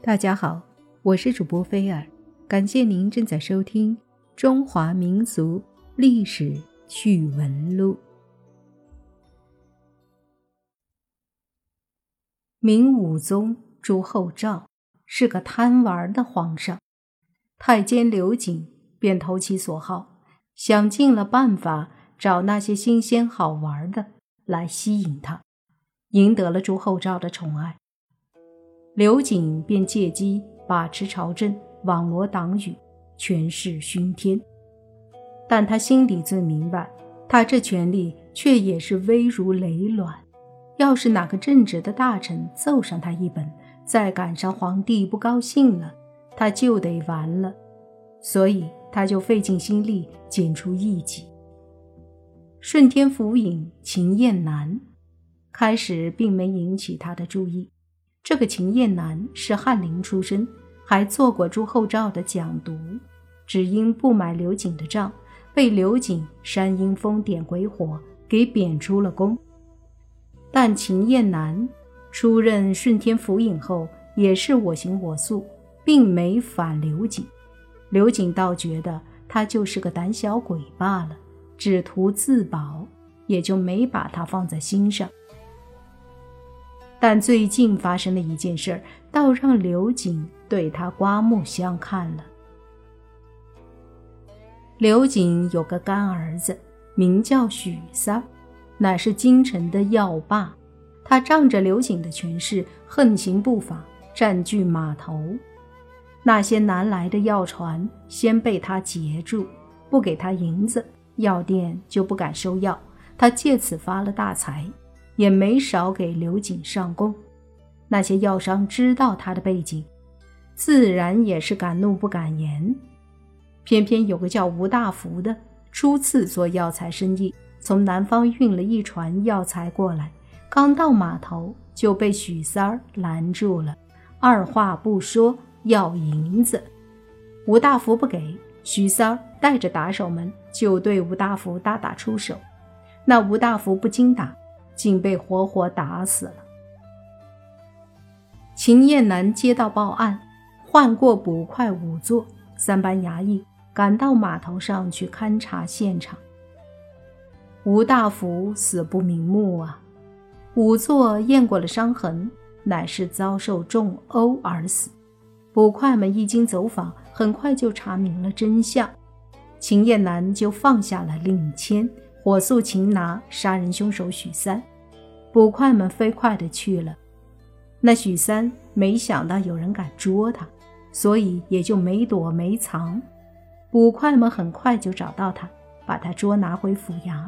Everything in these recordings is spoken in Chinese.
大家好，我是主播菲尔，感谢您正在收听《中华民族历史趣闻录》。明武宗朱厚照是个贪玩的皇上，太监刘瑾便投其所好，想尽了办法找那些新鲜好玩的来吸引他，赢得了朱厚照的宠爱。刘瑾便借机把持朝政，网罗党羽，权势熏天。但他心里最明白，他这权力却也是危如累卵。要是哪个正直的大臣奏上他一本，再赶上皇帝不高兴了，他就得完了。所以他就费尽心力剪除异己。顺天府尹秦彦南开始并没引起他的注意。这个秦彦南是翰林出身，还做过朱厚照的讲读，只因不买刘瑾的账，被刘瑾煽阴风点鬼火，给贬出了宫。但秦彦南出任顺天府尹后，也是我行我素，并没反刘瑾。刘瑾倒觉得他就是个胆小鬼罢了，只图自保，也就没把他放在心上。但最近发生的一件事儿，倒让刘瑾对他刮目相看了。刘瑾有个干儿子，名叫许三，乃是京城的药霸。他仗着刘瑾的权势，横行不法，占据码头。那些南来的药船，先被他截住，不给他银子，药店就不敢收药。他借此发了大财。也没少给刘瑾上供，那些药商知道他的背景，自然也是敢怒不敢言。偏偏有个叫吴大福的，初次做药材生意，从南方运了一船药材过来，刚到码头就被许三儿拦住了，二话不说要银子。吴大福不给，许三儿带着打手们就对吴大福大打出手，那吴大福不经打。竟被活活打死了。秦彦南接到报案，换过捕快仵作、三班衙役，赶到码头上去勘察现场。吴大福死不瞑目啊！仵作验过了伤痕，乃是遭受重殴而死。捕快们一经走访，很快就查明了真相。秦彦南就放下了令签。火速擒拿杀人凶手许三，捕快们飞快地去了。那许三没想到有人敢捉他，所以也就没躲没藏。捕快们很快就找到他，把他捉拿回府衙。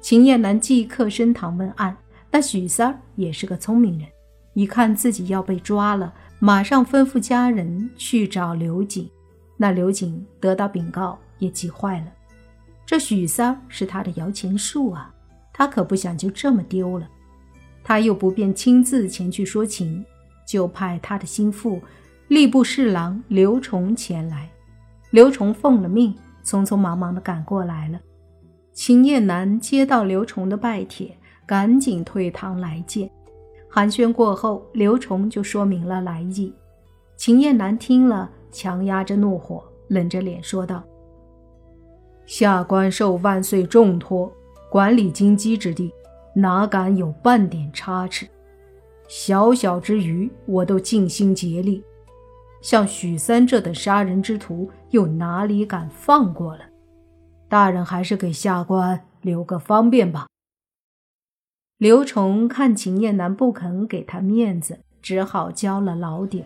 秦燕南即刻升堂问案。那许三也是个聪明人，一看自己要被抓了，马上吩咐家人去找刘瑾。那刘瑾得到禀告，也急坏了。这许三儿是他的摇钱树啊，他可不想就这么丢了。他又不便亲自前去说情，就派他的心腹吏部侍郎刘崇前来。刘崇奉了命，匆匆忙忙地赶过来了。秦彦南接到刘崇的拜帖，赶紧退堂来见。寒暄过后，刘崇就说明了来意。秦彦南听了，强压着怒火，冷着脸说道。下官受万岁重托，管理京畿之地，哪敢有半点差池？小小之余，我都尽心竭力。像许三这等杀人之徒，又哪里敢放过了？大人还是给下官留个方便吧。刘崇看秦燕南不肯给他面子，只好交了老底。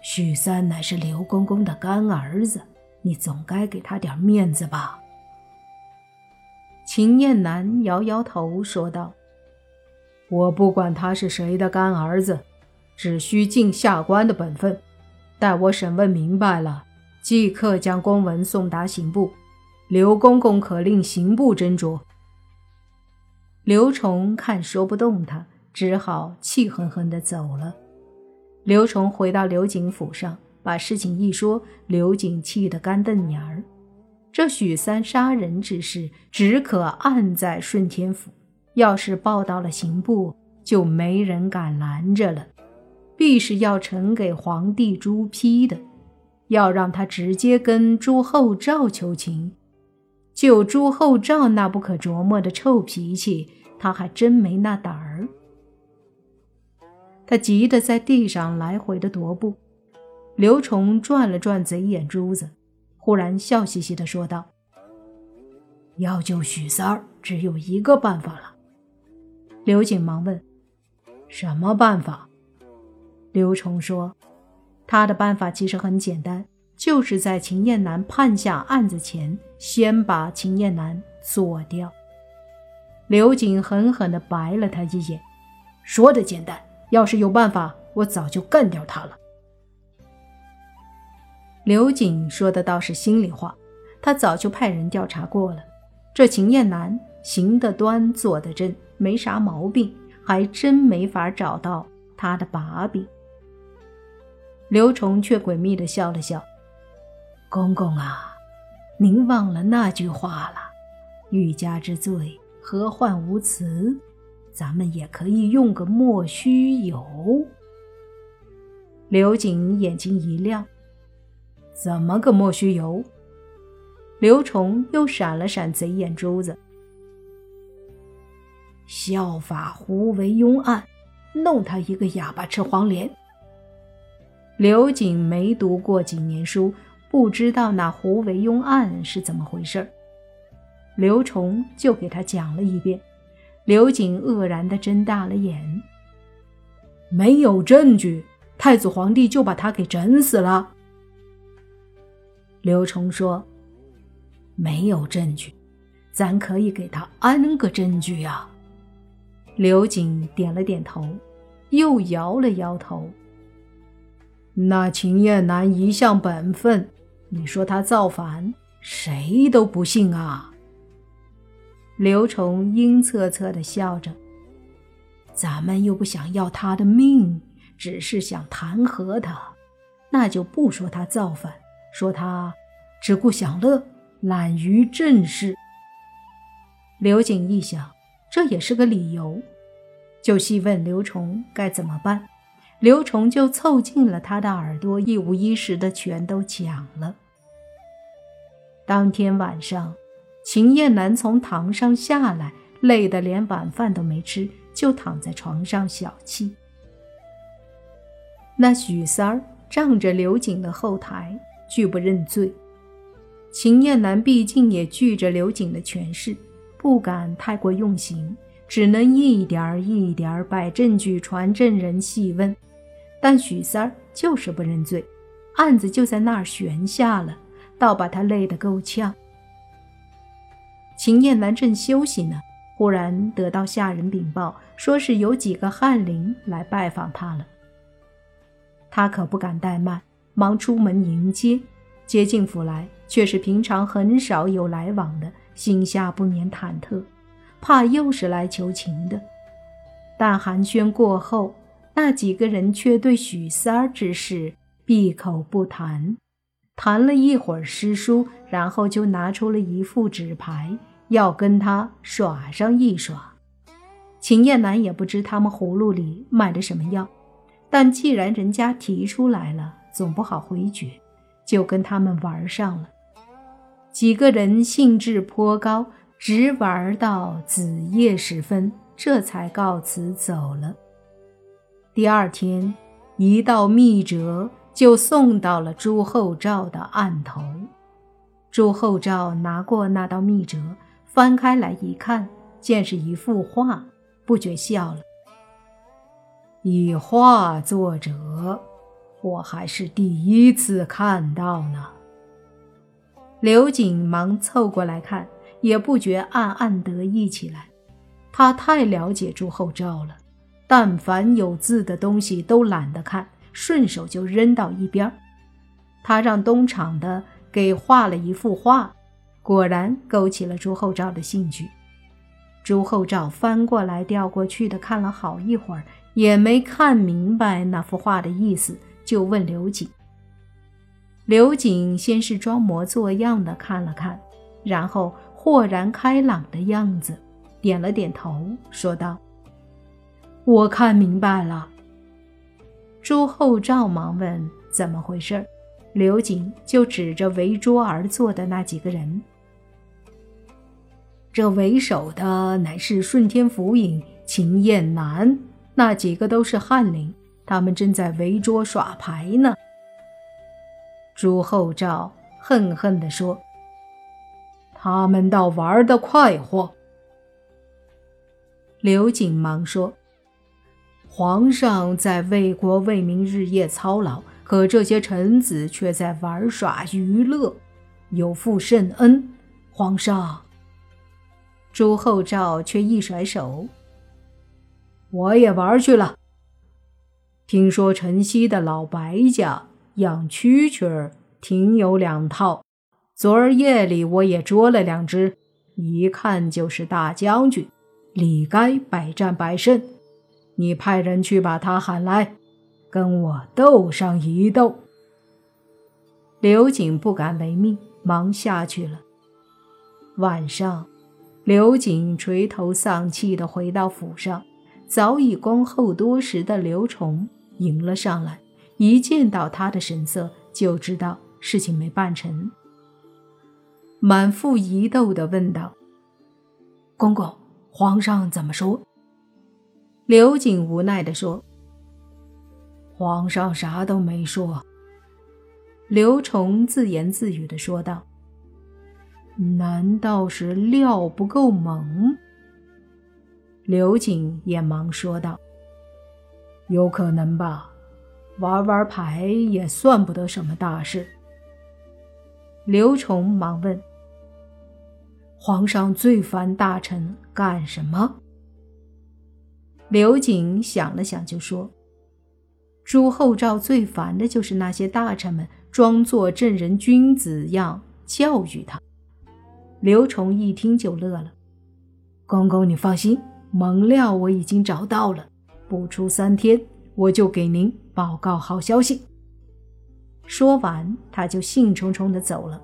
许三乃是刘公公的干儿子。你总该给他点面子吧？秦燕南摇摇头说道：“我不管他是谁的干儿子，只需尽下官的本分。待我审问明白了，即刻将公文送达刑部。刘公公可令刑部斟酌。”刘崇看说不动他，只好气哼哼地走了。刘崇回到刘景府上。把事情一说，刘瑾气得干瞪眼儿。这许三杀人之事，只可按在顺天府，要是报到了刑部，就没人敢拦着了。必是要呈给皇帝朱批的，要让他直接跟朱厚照求情。就朱厚照那不可琢磨的臭脾气，他还真没那胆儿。他急得在地上来回的踱步。刘崇转了转贼眼珠子，忽然笑嘻嘻的说道：“要救许三儿，只有一个办法了。”刘瑾忙问：“什么办法？”刘崇说：“他的办法其实很简单。”就是在秦燕南判下案子前，先把秦燕南做掉。刘瑾狠狠地白了他一眼，说的简单，要是有办法，我早就干掉他了。刘瑾说的倒是心里话，他早就派人调查过了，这秦燕南行得端，坐得正，没啥毛病，还真没法找到他的把柄。刘崇却诡秘地笑了笑。公公啊，您忘了那句话了：“欲加之罪，何患无辞？”咱们也可以用个莫须有。刘瑾眼睛一亮：“怎么个莫须有？”刘崇又闪了闪贼眼珠子：“效法胡惟庸案，弄他一个哑巴吃黄连。”刘瑾没读过几年书。不知道那胡惟庸案是怎么回事刘崇就给他讲了一遍。刘瑾愕然地睁大了眼。没有证据，太子皇帝就把他给整死了。刘崇说：“没有证据，咱可以给他安个证据呀。”刘瑾点了点头，又摇了摇头。那秦燕南一向本分。你说他造反，谁都不信啊。刘崇阴恻恻地笑着：“咱们又不想要他的命，只是想弹劾他，那就不说他造反，说他只顾享乐，懒于正事。”刘瑾一想，这也是个理由，就细问刘崇该怎么办。刘崇就凑近了他的耳朵，一五一十的全都讲了。当天晚上，秦燕南从堂上下来，累得连晚饭都没吃，就躺在床上小憩。那许三儿仗着刘瑾的后台，拒不认罪。秦燕南毕竟也惧着刘瑾的权势，不敢太过用刑，只能一点儿一点儿摆证据、传证人、细问。但许三儿就是不认罪，案子就在那儿悬下了，倒把他累得够呛。秦燕南正休息呢，忽然得到下人禀报，说是有几个翰林来拜访他了。他可不敢怠慢，忙出门迎接。接进府来，却是平常很少有来往的，心下不免忐忑，怕又是来求情的。但寒暄过后。那几个人却对许三儿之事闭口不谈，谈了一会儿诗书，然后就拿出了一副纸牌，要跟他耍上一耍。秦燕南也不知他们葫芦里卖的什么药，但既然人家提出来了，总不好回绝，就跟他们玩上了。几个人兴致颇高，直玩到子夜时分，这才告辞走了。第二天，一道密折就送到了朱厚照的案头。朱厚照拿过那道密折，翻开来一看，见是一幅画，不觉笑了。以画作者，我还是第一次看到呢。刘瑾忙凑过来看，也不觉暗暗得意起来。他太了解朱厚照了。但凡有字的东西都懒得看，顺手就扔到一边。他让东厂的给画了一幅画，果然勾起了朱厚照的兴趣。朱厚照翻过来调过去的看了好一会儿，也没看明白那幅画的意思，就问刘瑾。刘瑾先是装模作样的看了看，然后豁然开朗的样子，点了点头，说道。我看明白了。朱厚照忙问怎么回事刘瑾就指着围桌而坐的那几个人。这为首的乃是顺天府尹秦燕南，那几个都是翰林，他们正在围桌耍牌呢。朱厚照恨恨地说：“他们倒玩得快活。”刘瑾忙说：“皇上在为国为民日夜操劳，可这些臣子却在玩耍娱乐，有负圣恩。皇上。”朱厚照却一甩手：“我也玩去了。听说城西的老白家养蛐蛐儿，挺有两套。昨儿夜里我也捉了两只，一看就是大将军，理该百战百胜。你派人去把他喊来，跟我斗上一斗。”刘瑾不敢违命，忙下去了。晚上。刘瑾垂头丧气地回到府上，早已恭候多时的刘崇迎了上来。一见到他的神色，就知道事情没办成，满腹疑窦的问道：“公公，皇上怎么说？”刘瑾无奈的说：“皇上啥都没说。”刘崇自言自语的说道。难道是料不够猛？刘瑾也忙说道：“有可能吧，玩玩牌也算不得什么大事。”刘崇忙问：“皇上最烦大臣干什么？”刘瑾想了想，就说：“朱厚照最烦的就是那些大臣们装作正人君子样教育他。”刘崇一听就乐了：“公公，你放心，蒙料我已经找到了，不出三天，我就给您报告好消息。”说完，他就兴冲冲地走了。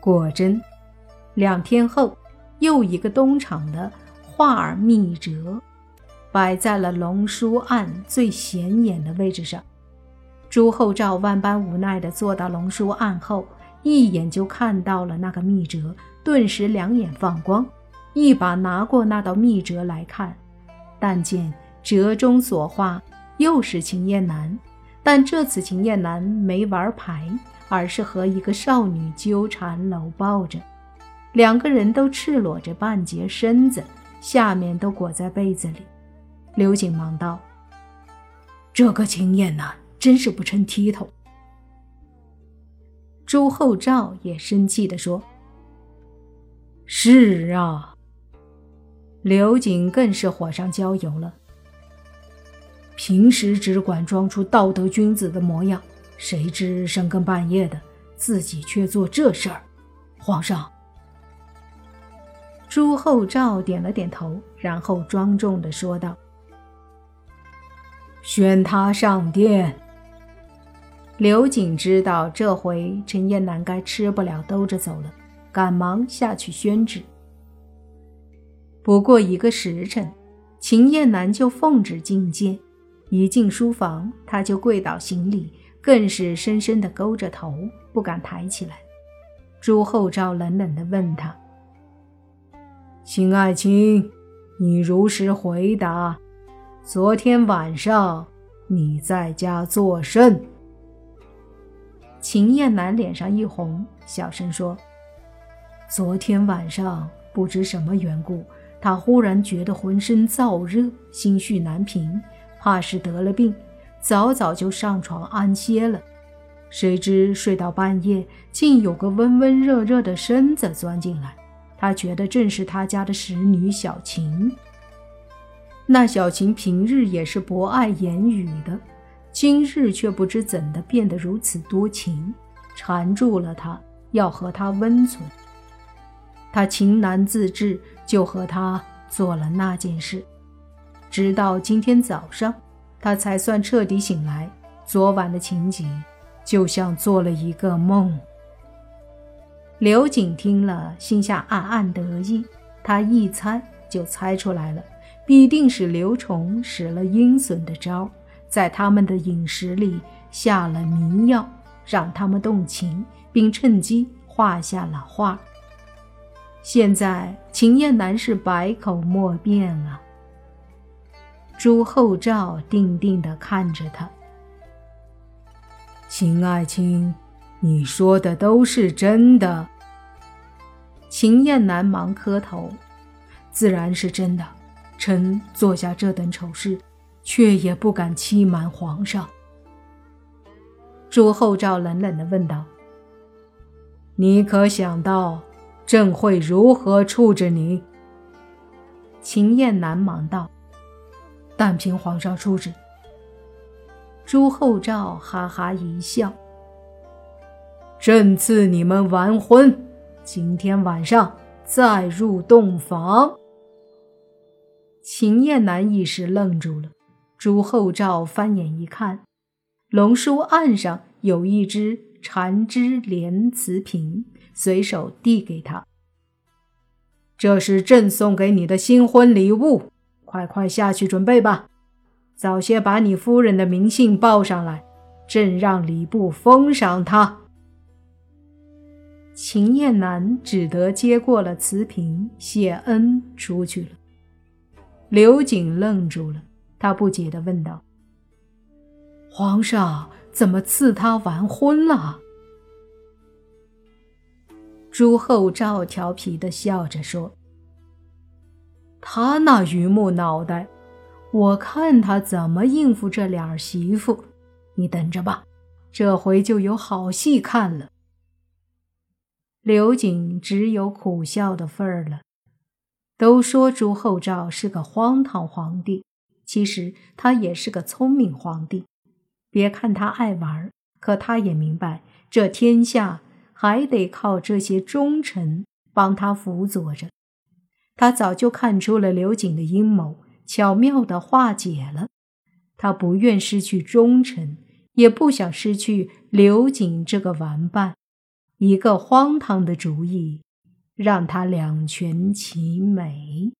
果真，两天后，又一个东厂的画儿密折摆在了龙书案最显眼的位置上。朱厚照万般无奈地坐到龙书案后。一眼就看到了那个密折，顿时两眼放光，一把拿过那道密折来看。但见折中所画又是秦燕南，但这次秦燕南没玩牌，而是和一个少女纠缠搂抱着，两个人都赤裸着半截身子，下面都裹在被子里。刘瑾忙道：“这个秦燕南真是不成体统。”朱厚照也生气地说：“是啊。”刘瑾更是火上浇油了。平时只管装出道德君子的模样，谁知深更半夜的，自己却做这事儿。皇上，朱厚照点了点头，然后庄重的说道：“宣他上殿。”刘瑾知道这回陈燕南该吃不了兜着走了，赶忙下去宣旨。不过一个时辰，秦燕南就奉旨觐见。一进书房，他就跪倒行礼，更是深深地勾着头，不敢抬起来。朱厚照冷冷地问他：“秦爱卿，你如实回答，昨天晚上你在家作甚？”秦燕南脸上一红，小声说：“昨天晚上不知什么缘故，他忽然觉得浑身燥热，心绪难平，怕是得了病，早早就上床安歇了。谁知睡到半夜，竟有个温温热热的身子钻进来，他觉得正是他家的使女小琴。那小琴平日也是不爱言语的。”今日却不知怎的变得如此多情，缠住了他，要和他温存。他情难自制，就和他做了那件事。直到今天早上，他才算彻底醒来。昨晚的情景，就像做了一个梦。刘瑾听了，心下暗暗得意。他一猜就猜出来了，必定是刘崇使了阴损的招，在他们的饮食里下了迷药，让他们动情，并趁机画下了画。现在秦燕南是百口莫辩啊。朱厚照定定地看着他，秦爱卿，你说的都是真的。秦燕南忙磕头，自然是真的。臣做下这等丑事，却也不敢欺瞒皇上。朱厚照冷冷地问道：“你可想到，朕会如何处置你？”秦燕南忙道：“但凭皇上处置。”朱厚照哈哈一笑：“朕赐你们完婚，今天晚上再入洞房。”秦燕南一时愣住了，朱厚照翻眼一看，龙书案上有一只缠枝莲瓷瓶，随手递给他：“这是朕送给你的新婚礼物，快快下去准备吧，早些把你夫人的名信报上来，朕让礼部封赏他。”秦燕南只得接过了瓷瓶，谢恩出去了。刘瑾愣住了，他不解地问道：“皇上怎么赐他完婚了？”朱厚照调皮地笑着说：“他那榆木脑袋，我看他怎么应付这俩儿媳妇。你等着吧，这回就有好戏看了。”刘瑾只有苦笑的份儿了。都说朱厚照是个荒唐皇帝，其实他也是个聪明皇帝。别看他爱玩，可他也明白，这天下还得靠这些忠臣帮他辅佐着。他早就看出了刘瑾的阴谋，巧妙地化解了。他不愿失去忠臣，也不想失去刘瑾这个玩伴。一个荒唐的主意。让他两全其美。